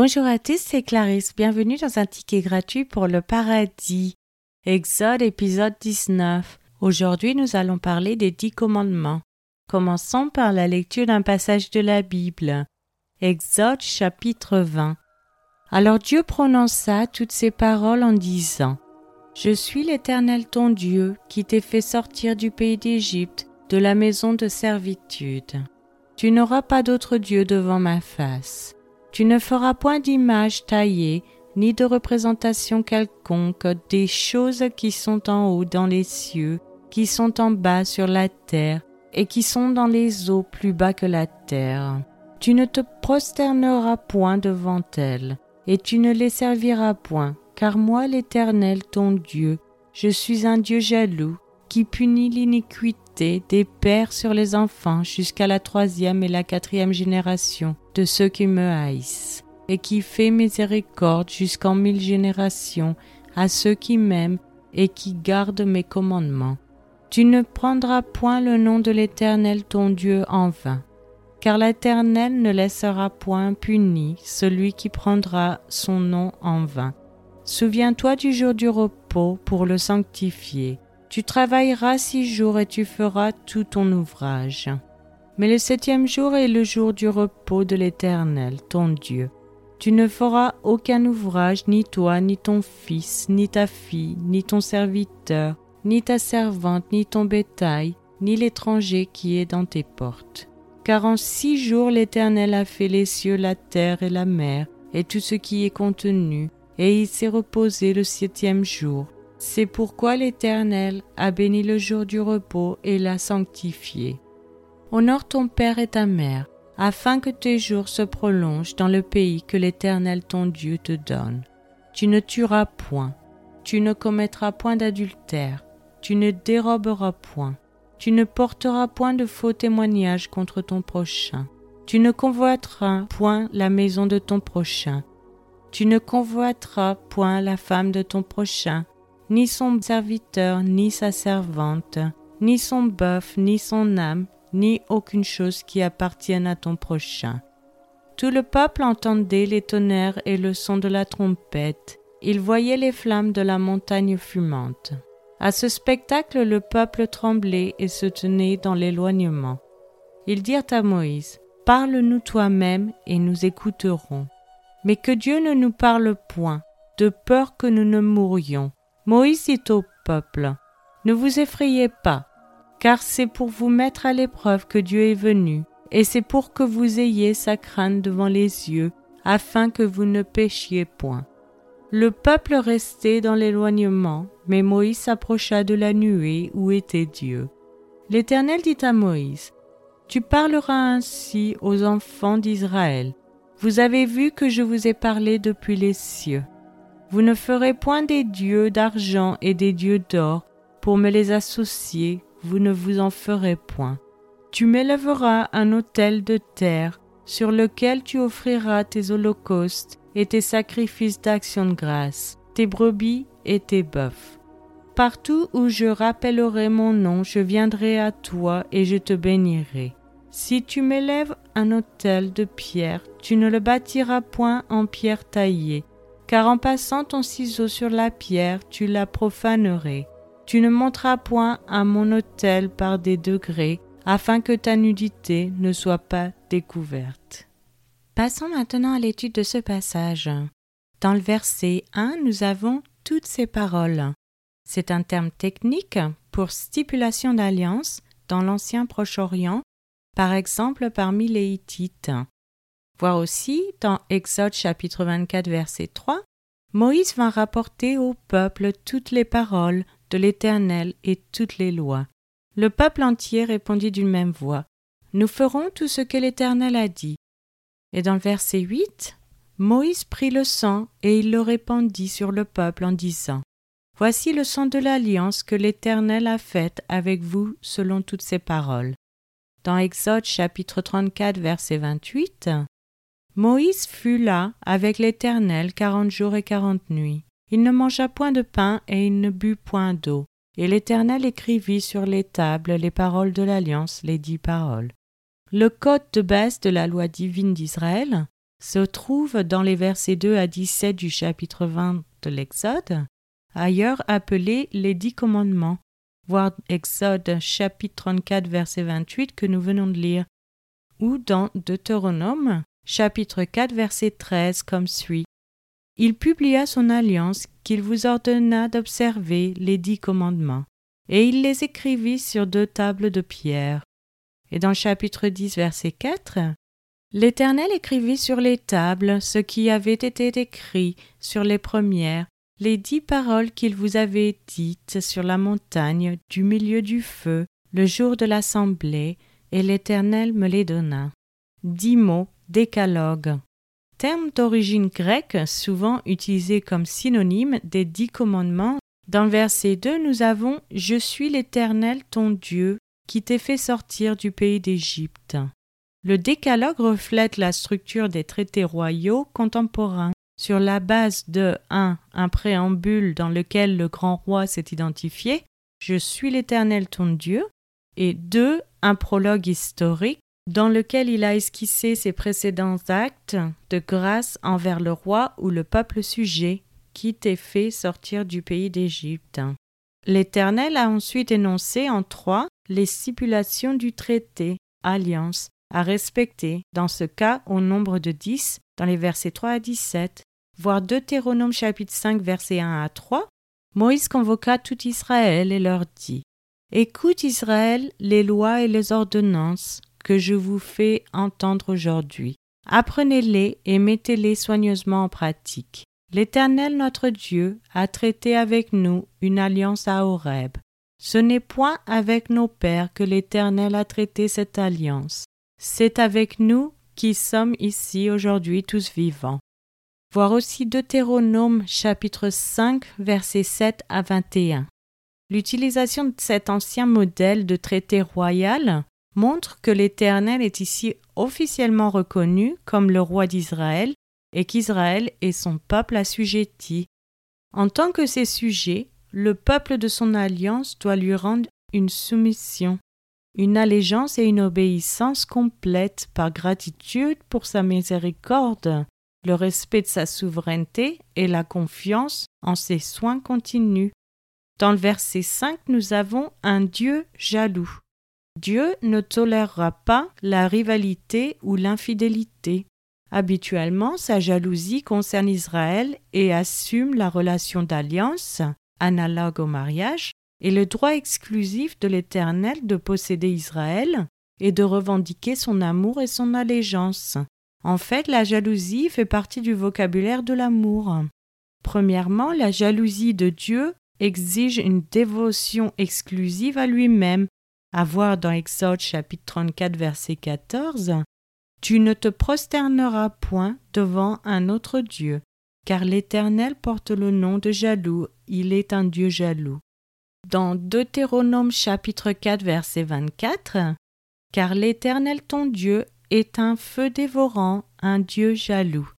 Bonjour à tous, c'est Clarisse. Bienvenue dans un ticket gratuit pour le paradis. Exode épisode 19. Aujourd'hui, nous allons parler des dix commandements. Commençons par la lecture d'un passage de la Bible. Exode chapitre 20. Alors Dieu prononça toutes ces paroles en disant Je suis l'Éternel ton Dieu qui t'ai fait sortir du pays d'Égypte, de la maison de servitude. Tu n'auras pas d'autre Dieu devant ma face. Tu ne feras point d'image taillée, ni de représentation quelconque des choses qui sont en haut dans les cieux, qui sont en bas sur la terre, et qui sont dans les eaux plus bas que la terre. Tu ne te prosterneras point devant elles, et tu ne les serviras point, car moi l'Éternel ton Dieu, je suis un Dieu jaloux, qui punit l'iniquité des pères sur les enfants jusqu'à la troisième et la quatrième génération de ceux qui me haïssent, et qui fait miséricorde jusqu'en mille générations à ceux qui m'aiment et qui gardent mes commandements. Tu ne prendras point le nom de l'Éternel ton Dieu en vain, car l'Éternel ne laissera point puni celui qui prendra son nom en vain. Souviens-toi du jour du repos pour le sanctifier. Tu travailleras six jours et tu feras tout ton ouvrage. Mais le septième jour est le jour du repos de l'Éternel, ton Dieu. Tu ne feras aucun ouvrage, ni toi, ni ton fils, ni ta fille, ni ton serviteur, ni ta servante, ni ton bétail, ni l'étranger qui est dans tes portes. Car en six jours l'Éternel a fait les cieux, la terre et la mer, et tout ce qui est contenu, et il s'est reposé le septième jour. C'est pourquoi l'Éternel a béni le jour du repos et l'a sanctifié. Honore ton Père et ta Mère, afin que tes jours se prolongent dans le pays que l'Éternel ton Dieu te donne. Tu ne tueras point, tu ne commettras point d'adultère, tu ne déroberas point, tu ne porteras point de faux témoignages contre ton prochain, tu ne convoiteras point la maison de ton prochain, tu ne convoiteras point la femme de ton prochain, ni son serviteur, ni sa servante, ni son bœuf, ni son âme, ni aucune chose qui appartienne à ton prochain. Tout le peuple entendait les tonnerres et le son de la trompette. Il voyait les flammes de la montagne fumante. À ce spectacle, le peuple tremblait et se tenait dans l'éloignement. Ils dirent à Moïse, Parle-nous toi-même et nous écouterons. Mais que Dieu ne nous parle point, de peur que nous ne mourions. Moïse dit au peuple, Ne vous effrayez pas, car c'est pour vous mettre à l'épreuve que Dieu est venu, et c'est pour que vous ayez sa crainte devant les yeux, afin que vous ne péchiez point. Le peuple restait dans l'éloignement, mais Moïse s'approcha de la nuée où était Dieu. L'Éternel dit à Moïse, Tu parleras ainsi aux enfants d'Israël. Vous avez vu que je vous ai parlé depuis les cieux. Vous ne ferez point des dieux d'argent et des dieux d'or pour me les associer, vous ne vous en ferez point. Tu m'élèveras un autel de terre sur lequel tu offriras tes holocaustes et tes sacrifices d'action de grâce, tes brebis et tes bœufs. Partout où je rappellerai mon nom, je viendrai à toi et je te bénirai. Si tu m'élèves un autel de pierre, tu ne le bâtiras point en pierre taillée, car en passant ton ciseau sur la pierre, tu la profanerais. Tu ne monteras point à mon autel par des degrés, afin que ta nudité ne soit pas découverte. Passons maintenant à l'étude de ce passage. Dans le verset 1, nous avons toutes ces paroles. C'est un terme technique pour stipulation d'alliance dans l'ancien Proche-Orient, par exemple parmi les Hittites. Voir aussi dans Exode chapitre 24 verset 3, Moïse vint rapporter au peuple toutes les paroles de l'Éternel et toutes les lois. Le peuple entier répondit d'une même voix. Nous ferons tout ce que l'Éternel a dit. Et dans le verset 8, Moïse prit le sang et il le répandit sur le peuple en disant Voici le sang de l'alliance que l'Éternel a faite avec vous selon toutes ces paroles. Dans Exode chapitre 34 verset 28, Moïse fut là avec l'Éternel quarante jours et quarante nuits. Il ne mangea point de pain et il ne but point d'eau. Et l'Éternel écrivit sur les tables les paroles de l'Alliance, les dix paroles. Le code de base de la loi divine d'Israël se trouve dans les versets 2 à 17 du chapitre 20 de l'Exode, ailleurs appelés les dix commandements, voir Exode chapitre 34 verset 28 que nous venons de lire, ou dans Deutéronome chapitre 4 verset 13 comme suit. Il publia son alliance qu'il vous ordonna d'observer les dix commandements, et il les écrivit sur deux tables de pierre. Et dans chapitre 10 verset 4, L'Éternel écrivit sur les tables ce qui avait été écrit sur les premières, les dix paroles qu'il vous avait dites sur la montagne du milieu du feu, le jour de l'assemblée, et l'Éternel me les donna. Dix mots, décalogue. Terme d'origine grecque souvent utilisé comme synonyme des dix commandements. Dans verset 2, nous avons Je suis l'Éternel ton Dieu qui t'ai fait sortir du pays d'Égypte. Le décalogue reflète la structure des traités royaux contemporains. Sur la base de 1. Un préambule dans lequel le grand roi s'est identifié Je suis l'Éternel ton Dieu et 2. Un prologue historique dans lequel il a esquissé ses précédents actes de grâce envers le roi ou le peuple sujet qui t'est fait sortir du pays d'Égypte. L'Éternel a ensuite énoncé en trois les stipulations du traité, alliance, à respecter, dans ce cas au nombre de dix, dans les versets 3 à 17, voire Deutéronome chapitre 5 versets 1 à 3, Moïse convoqua tout Israël et leur dit Écoute Israël les lois et les ordonnances que je vous fais entendre aujourd'hui. Apprenez-les et mettez-les soigneusement en pratique. L'Éternel notre Dieu a traité avec nous une alliance à Horeb. Ce n'est point avec nos pères que l'Éternel a traité cette alliance, c'est avec nous qui sommes ici aujourd'hui tous vivants. Voir aussi Deutéronome chapitre 5 versets 7 à 21. L'utilisation de cet ancien modèle de traité royal montre que l'Éternel est ici officiellement reconnu comme le roi d'Israël et qu'Israël est son peuple assujetti. En tant que ses sujets, le peuple de son alliance doit lui rendre une soumission une allégeance et une obéissance complète par gratitude pour sa miséricorde, le respect de sa souveraineté et la confiance en ses soins continus. Dans le verset 5, nous avons un Dieu jaloux. Dieu ne tolérera pas la rivalité ou l'infidélité. Habituellement, sa jalousie concerne Israël et assume la relation d'alliance, analogue au mariage, et le droit exclusif de l'Éternel de posséder Israël et de revendiquer son amour et son allégeance. En fait, la jalousie fait partie du vocabulaire de l'amour. Premièrement, la jalousie de Dieu exige une dévotion exclusive à lui-même. À voir dans Exode chapitre 34 verset 14. Tu ne te prosterneras point devant un autre Dieu, car l'Éternel porte le nom de jaloux, il est un Dieu jaloux dans Deutéronome chapitre 4 verset 24 Car l'Éternel ton Dieu est un feu dévorant, un Dieu jaloux.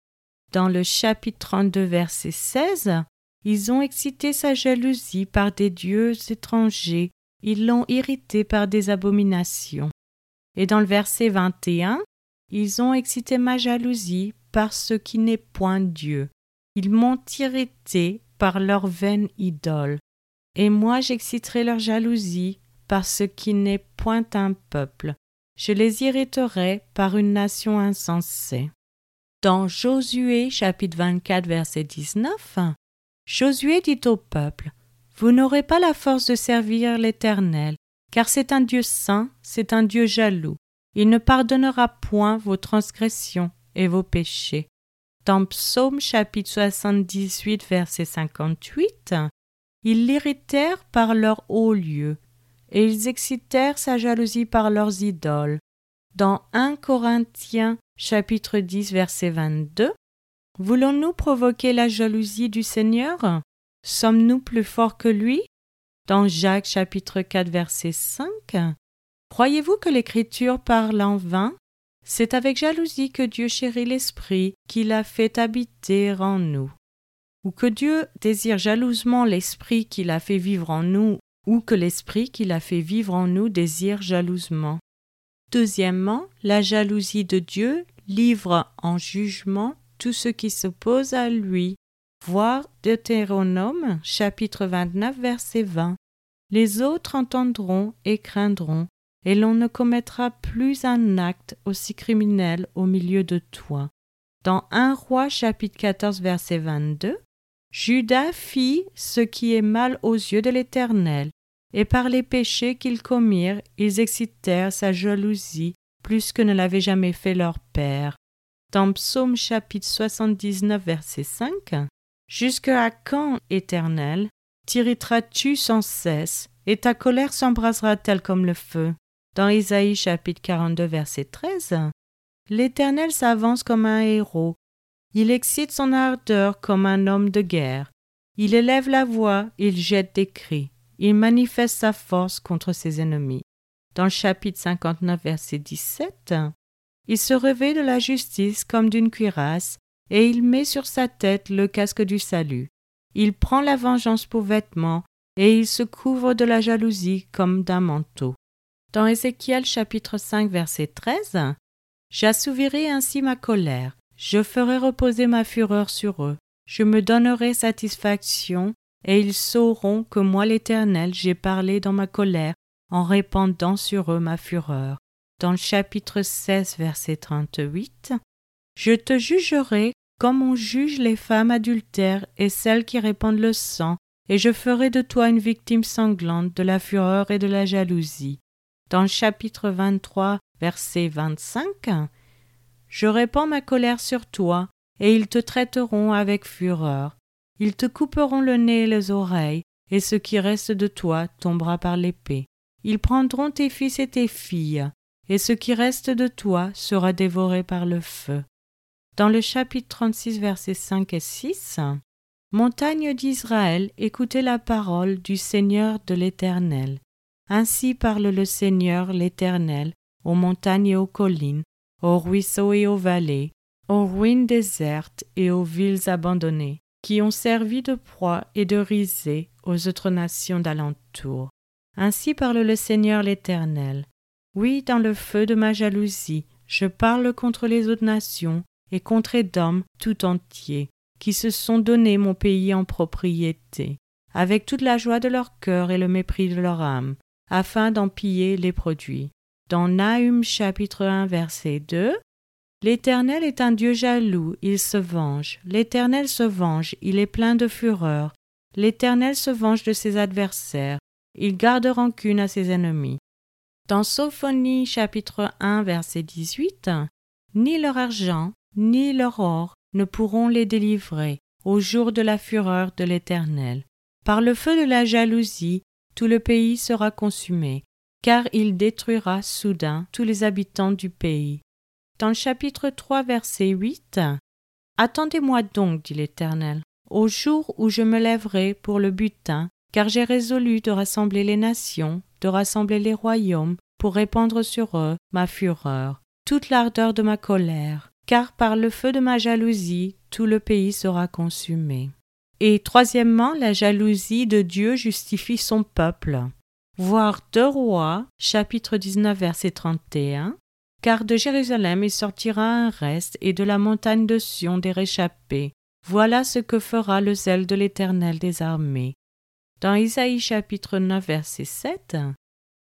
Dans le chapitre 32 verset 16 Ils ont excité sa jalousie par des dieux étrangers, ils l'ont irrité par des abominations. Et dans le verset 21 Ils ont excité ma jalousie par ce qui n'est point Dieu. Ils m'ont irrité par leur vaine idole et moi j'exciterai leur jalousie par ce qui n'est point un peuple. Je les irriterai par une nation insensée. Dans Josué chapitre 24 verset 19, Josué dit au peuple, Vous n'aurez pas la force de servir l'Éternel, car c'est un Dieu saint, c'est un Dieu jaloux. Il ne pardonnera point vos transgressions et vos péchés. Dans Psaume chapitre 78 verset 58, ils l'irritèrent par leurs hauts lieux, et ils excitèrent sa jalousie par leurs idoles. Dans 1 Corinthiens chapitre 10 verset 22, Voulons-nous provoquer la jalousie du Seigneur? Sommes-nous plus forts que lui? Dans Jacques chapitre 4 verset 5, Croyez-vous que l'Écriture parle en vain? C'est avec jalousie que Dieu chérit l'Esprit qu'il a fait habiter en nous ou que Dieu désire jalousement l'esprit qu'il a fait vivre en nous, ou que l'esprit qu'il a fait vivre en nous désire jalousement. Deuxièmement, la jalousie de Dieu livre en jugement tout ce qui s'oppose à lui. Voir Deutéronome chapitre 29 verset 20. Les autres entendront et craindront, et l'on ne commettra plus un acte aussi criminel au milieu de toi. Dans 1 roi chapitre 14 verset 22, Judas fit ce qui est mal aux yeux de l'Éternel, et par les péchés qu'ils commirent, ils excitèrent sa jalousie plus que ne l'avait jamais fait leur père. Dans Psaume chapitre 79 verset 5, Jusqu'à quand, Éternel, t'irriteras-tu sans cesse, et ta colère s'embrasera-t-elle comme le feu? Dans Isaïe chapitre 42 verset 13, L'Éternel s'avance comme un héros, il excite son ardeur comme un homme de guerre, il élève la voix, il jette des cris, il manifeste sa force contre ses ennemis. Dans le chapitre 59 verset 17, il se revêt de la justice comme d'une cuirasse, et il met sur sa tête le casque du salut. Il prend la vengeance pour vêtement, et il se couvre de la jalousie comme d'un manteau. Dans Ézéchiel chapitre 5 verset 13, J'assouvirai ainsi ma colère, je ferai reposer ma fureur sur eux, je me donnerai satisfaction, et ils sauront que moi l'Éternel j'ai parlé dans ma colère, en répandant sur eux ma fureur. Dans le chapitre 16 verset 38, Je te jugerai comme on juge les femmes adultères et celles qui répandent le sang, et je ferai de toi une victime sanglante de la fureur et de la jalousie. Dans le chapitre 23, verset 25, Je répands ma colère sur toi, et ils te traiteront avec fureur. Ils te couperont le nez et les oreilles, et ce qui reste de toi tombera par l'épée. Ils prendront tes fils et tes filles, et ce qui reste de toi sera dévoré par le feu. Dans le chapitre 36, versets 5 et 6, Montagne d'Israël, écoutez la parole du Seigneur de l'Éternel. Ainsi parle le Seigneur l'Éternel aux montagnes et aux collines, aux ruisseaux et aux vallées, aux ruines désertes et aux villes abandonnées, qui ont servi de proie et de risée aux autres nations d'alentour. Ainsi parle le Seigneur l'Éternel. Oui, dans le feu de ma jalousie, je parle contre les autres nations et contre Édom tout entier, qui se sont donné mon pays en propriété, avec toute la joie de leur cœur et le mépris de leur âme, afin d'en piller les produits. Dans Nahum chapitre 1 verset 2, L'Éternel est un Dieu jaloux, il se venge. L'Éternel se venge, il est plein de fureur. L'Éternel se venge de ses adversaires, il garde rancune à ses ennemis. Dans Sophonie chapitre 1 verset 18, Ni leur argent, ni leur ne pourront les délivrer au jour de la fureur de l'Éternel. Par le feu de la jalousie, tout le pays sera consumé, car il détruira soudain tous les habitants du pays. Dans le chapitre 3, verset 8, Attendez-moi donc, dit l'Éternel, au jour où je me lèverai pour le butin, car j'ai résolu de rassembler les nations, de rassembler les royaumes, pour répandre sur eux ma fureur, toute l'ardeur de ma colère, car par le feu de ma jalousie tout le pays sera consumé. Et troisièmement, la jalousie de Dieu justifie son peuple. Voir deux rois, chapitre 19, verset 31. Car de Jérusalem il sortira un reste, et de la montagne de Sion des réchappés. Voilà ce que fera le zèle de l'Éternel des armées. Dans Isaïe chapitre 9, verset 7.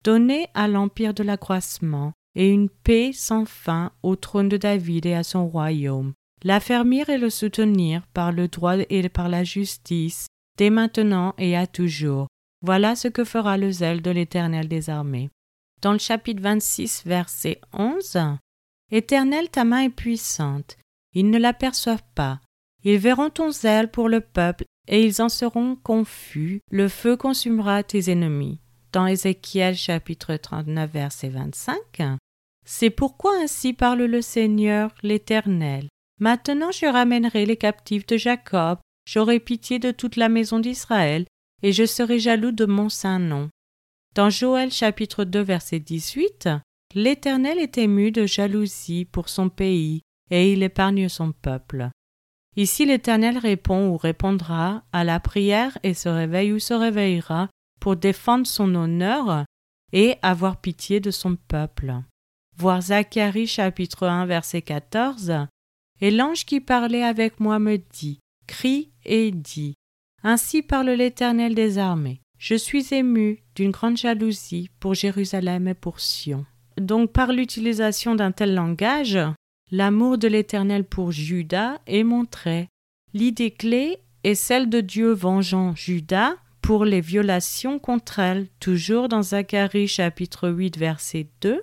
Donnez à l'empire de l'accroissement, et une paix sans fin au trône de David et à son royaume, l'affermir et le soutenir par le droit et par la justice, dès maintenant et à toujours. Voilà ce que fera le zèle de l'Éternel des armées. Dans le chapitre 26, verset 11, Éternel, ta main est puissante, ils ne l'aperçoivent pas. Ils verront ton zèle pour le peuple, et ils en seront confus. Le feu consumera tes ennemis. Dans Ézéchiel chapitre 39, verset 25, c'est pourquoi ainsi parle le Seigneur l'Éternel. Maintenant je ramènerai les captifs de Jacob, j'aurai pitié de toute la maison d'Israël, et je serai jaloux de mon saint nom. Dans Joël chapitre 2 verset 18, l'Éternel est ému de jalousie pour son pays, et il épargne son peuple. Ici l'Éternel répond ou répondra à la prière et se réveille ou se réveillera pour défendre son honneur et avoir pitié de son peuple. Voir Zacharie chapitre 1 verset 14. Et l'ange qui parlait avec moi me dit, crie et dit, Ainsi parle l'Éternel des armées. Je suis ému d'une grande jalousie pour Jérusalem et pour Sion. Donc par l'utilisation d'un tel langage, l'amour de l'Éternel pour Judas est montré. L'idée clé est celle de Dieu vengeant Judas pour les violations contre elle, toujours dans Zacharie chapitre 8 verset 2.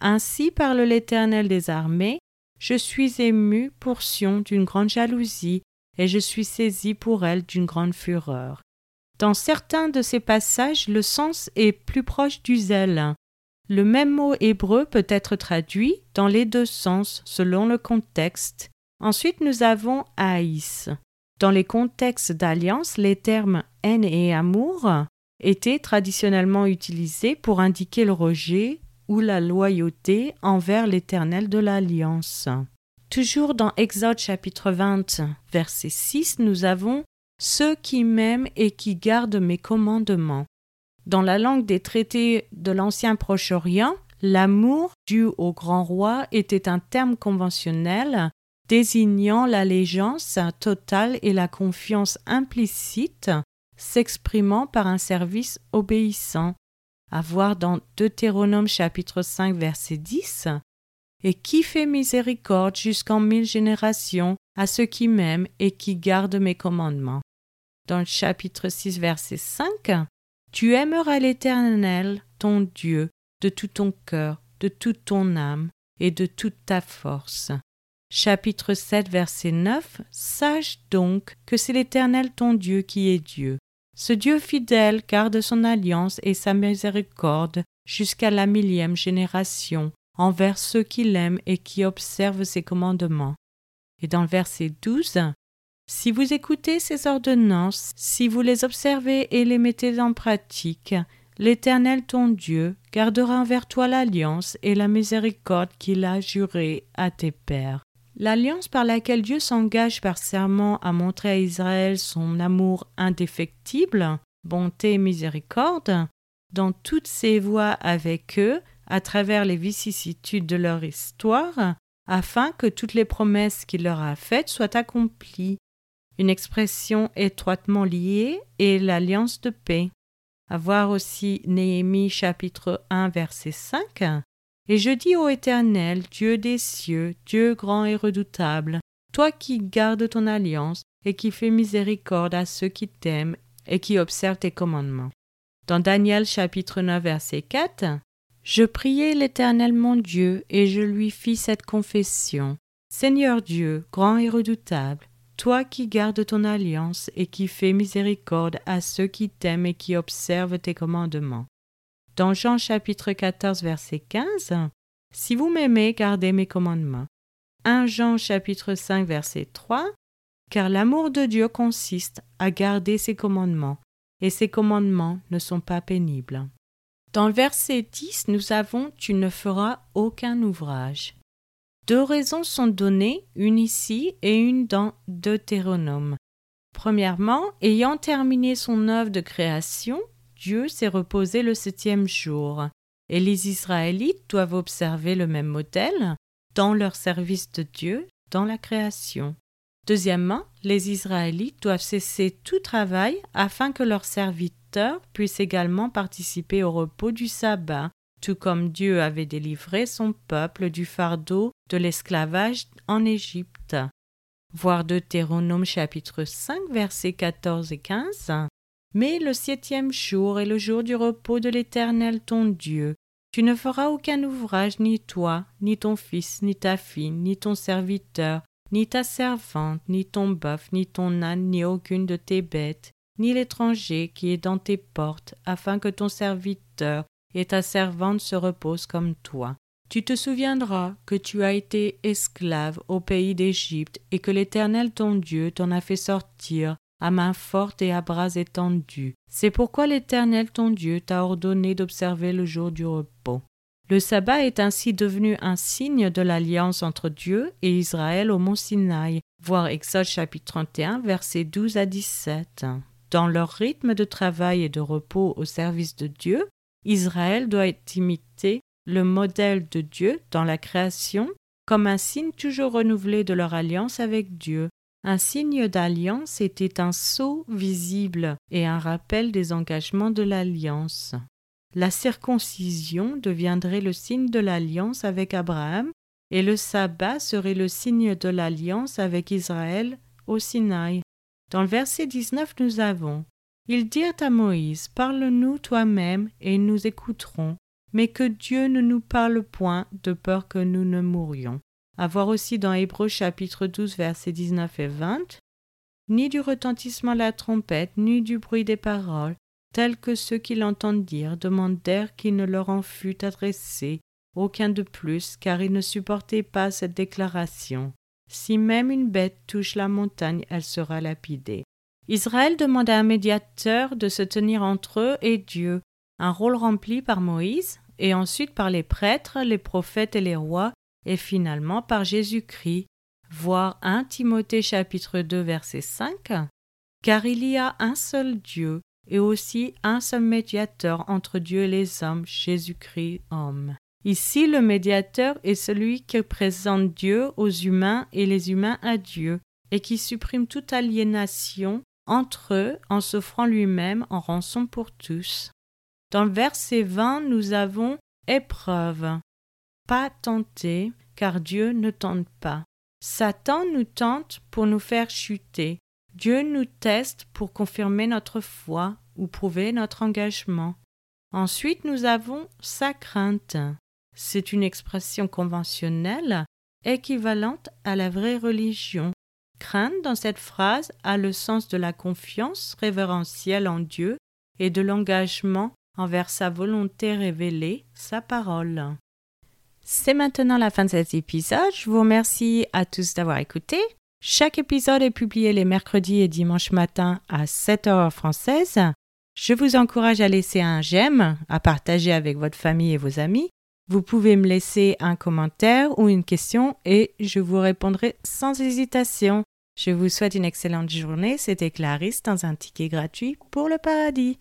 Ainsi parle l'Éternel des armées, je suis ému pour Sion d'une grande jalousie, et je suis saisi pour elle d'une grande fureur. Dans certains de ces passages, le sens est plus proche du zèle. Le même mot hébreu peut être traduit dans les deux sens selon le contexte. Ensuite, nous avons haïs. Dans les contextes d'alliance, les termes haine et amour étaient traditionnellement utilisés pour indiquer le rejet ou la loyauté envers l'Éternel de l'Alliance. Toujours dans Exode chapitre 20, verset 6, nous avons Ceux qui m'aiment et qui gardent mes commandements. Dans la langue des traités de l'ancien Proche-Orient, l'amour dû au grand roi était un terme conventionnel désignant l'allégeance totale et la confiance implicite s'exprimant par un service obéissant. À voir dans Deutéronome chapitre 5 verset 10 et qui fait miséricorde jusqu'en mille générations à ceux qui m'aiment et qui gardent mes commandements? Dans le chapitre 6 verset 5 Tu aimeras l'Éternel, ton Dieu, de tout ton cœur, de toute ton âme et de toute ta force chapitre 7, verset 9 Sache donc que c'est l'Éternel ton Dieu qui est Dieu. Ce Dieu fidèle garde son alliance et sa miséricorde jusqu'à la millième génération envers ceux qui l'aiment et qui observent ses commandements. Et dans le verset 12 Si vous écoutez ces ordonnances, si vous les observez et les mettez en pratique, l'Éternel ton Dieu gardera envers toi l'alliance et la miséricorde qu'il a jurée à tes pères. L'alliance par laquelle Dieu s'engage par serment à montrer à Israël son amour indéfectible, bonté et miséricorde, dans toutes ses voies avec eux, à travers les vicissitudes de leur histoire, afin que toutes les promesses qu'il leur a faites soient accomplies. Une expression étroitement liée est l'alliance de paix. À voir aussi Néhémie chapitre 1 verset 5 et je dis ô Éternel, Dieu des cieux, Dieu grand et redoutable, toi qui gardes ton alliance et qui fais miséricorde à ceux qui t'aiment et qui observent tes commandements. Dans Daniel chapitre 9 verset 4, Je priai l'Éternel mon Dieu et je lui fis cette confession. Seigneur Dieu, grand et redoutable, toi qui gardes ton alliance et qui fais miséricorde à ceux qui t'aiment et qui observent tes commandements. Dans Jean chapitre 14 verset 15, Si vous m'aimez, gardez mes commandements. 1 Jean chapitre 5 verset 3, Car l'amour de Dieu consiste à garder ses commandements, et ses commandements ne sont pas pénibles. Dans le verset 10, nous avons Tu ne feras aucun ouvrage. Deux raisons sont données, une ici et une dans Deutéronome. Premièrement, ayant terminé son œuvre de création, Dieu s'est reposé le septième jour, et les Israélites doivent observer le même modèle dans leur service de Dieu dans la création. Deuxièmement, les Israélites doivent cesser tout travail afin que leurs serviteurs puissent également participer au repos du sabbat, tout comme Dieu avait délivré son peuple du fardeau de l'esclavage en Égypte. Voir Deutéronome chapitre 5 versets 14 et 15. Mais le septième jour est le jour du repos de l'Éternel ton Dieu. Tu ne feras aucun ouvrage, ni toi, ni ton fils, ni ta fille, ni ton serviteur, ni ta servante, ni ton bœuf, ni ton âne, ni aucune de tes bêtes, ni l'étranger qui est dans tes portes, afin que ton serviteur et ta servante se reposent comme toi. Tu te souviendras que tu as été esclave au pays d'Égypte, et que l'Éternel ton Dieu t'en a fait sortir à main forte et à bras étendus. C'est pourquoi l'Éternel ton Dieu t'a ordonné d'observer le jour du repos. Le sabbat est ainsi devenu un signe de l'alliance entre Dieu et Israël au mont Sinaï, voir Exode chapitre 31 versets 12 à 17. Dans leur rythme de travail et de repos au service de Dieu, Israël doit imiter le modèle de Dieu dans la création comme un signe toujours renouvelé de leur alliance avec Dieu. Un signe d'alliance était un sceau visible et un rappel des engagements de l'alliance. La circoncision deviendrait le signe de l'alliance avec Abraham et le sabbat serait le signe de l'alliance avec Israël au Sinaï. Dans le verset 19, nous avons Ils dirent à Moïse Parle-nous toi-même et nous écouterons, mais que Dieu ne nous parle point de peur que nous ne mourions. À voir aussi dans Hébreux chapitre 12 versets 19 et 20 Ni du retentissement de la trompette, ni du bruit des paroles, tels que ceux qui l'entendent demandèrent qu'il ne leur en fût adressé aucun de plus, car ils ne supportaient pas cette déclaration. Si même une bête touche la montagne, elle sera lapidée. Israël demanda à un médiateur de se tenir entre eux et Dieu, un rôle rempli par Moïse, et ensuite par les prêtres, les prophètes et les rois, et finalement par Jésus-Christ. Voir 1 Timothée chapitre 2 verset 5. Car il y a un seul Dieu, et aussi un seul médiateur entre Dieu et les hommes, Jésus-Christ homme. Ici, le médiateur est celui qui présente Dieu aux humains et les humains à Dieu, et qui supprime toute aliénation entre eux en s'offrant lui-même en rançon pour tous. Dans le verset 20, nous avons épreuve. Pas tenté, car Dieu ne tente pas. Satan nous tente pour nous faire chuter. Dieu nous teste pour confirmer notre foi ou prouver notre engagement. Ensuite, nous avons sa crainte. C'est une expression conventionnelle équivalente à la vraie religion. Crainte dans cette phrase a le sens de la confiance révérentielle en Dieu et de l'engagement envers sa volonté révélée, sa parole. C'est maintenant la fin de cet épisode. Je vous remercie à tous d'avoir écouté. Chaque épisode est publié les mercredis et dimanches matin à 7 heures française. Je vous encourage à laisser un j'aime, à partager avec votre famille et vos amis. Vous pouvez me laisser un commentaire ou une question et je vous répondrai sans hésitation. Je vous souhaite une excellente journée. C'était Clarisse dans un ticket gratuit pour le paradis.